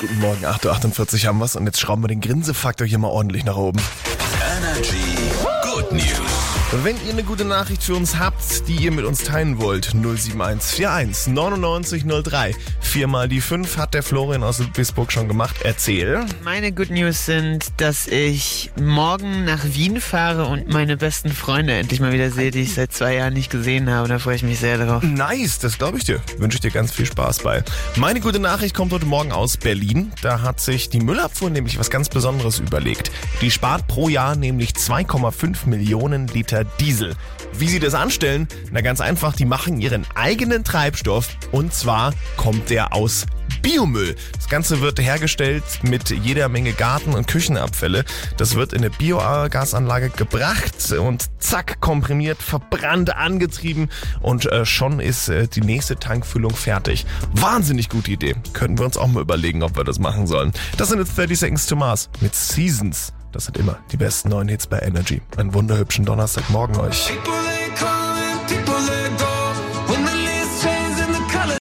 Guten Morgen, 8.48 Uhr haben wir's und jetzt schrauben wir den Grinsefaktor hier mal ordentlich nach oben. Energy Good News. Wenn ihr eine gute Nachricht für uns habt, die ihr mit uns teilen wollt, 07141 9903. Viermal die 5 hat der Florian aus Ludwigsburg schon gemacht. Erzähl. Meine Good News sind, dass ich morgen nach Wien fahre und meine besten Freunde endlich mal wieder sehe, die ich seit zwei Jahren nicht gesehen habe. Da freue ich mich sehr drauf. Nice, das glaube ich dir. Wünsche ich dir ganz viel Spaß bei. Meine gute Nachricht kommt heute Morgen aus Berlin. Da hat sich die Müllabfuhr nämlich was ganz Besonderes überlegt. Die spart pro Jahr nämlich 2,5 Millionen Liter Diesel. Wie sie das anstellen? Na ganz einfach, die machen ihren eigenen Treibstoff und zwar kommt der aus Biomüll. Das Ganze wird hergestellt mit jeder Menge Garten- und Küchenabfälle. Das wird in eine Biogasanlage gebracht und zack, komprimiert, verbrannt, angetrieben und äh, schon ist äh, die nächste Tankfüllung fertig. Wahnsinnig gute Idee. Könnten wir uns auch mal überlegen, ob wir das machen sollen. Das sind jetzt 30 Seconds to Mars mit Seasons. Das sind immer die besten neuen Hits bei Energy. Einen wunderhübschen Donnerstagmorgen euch.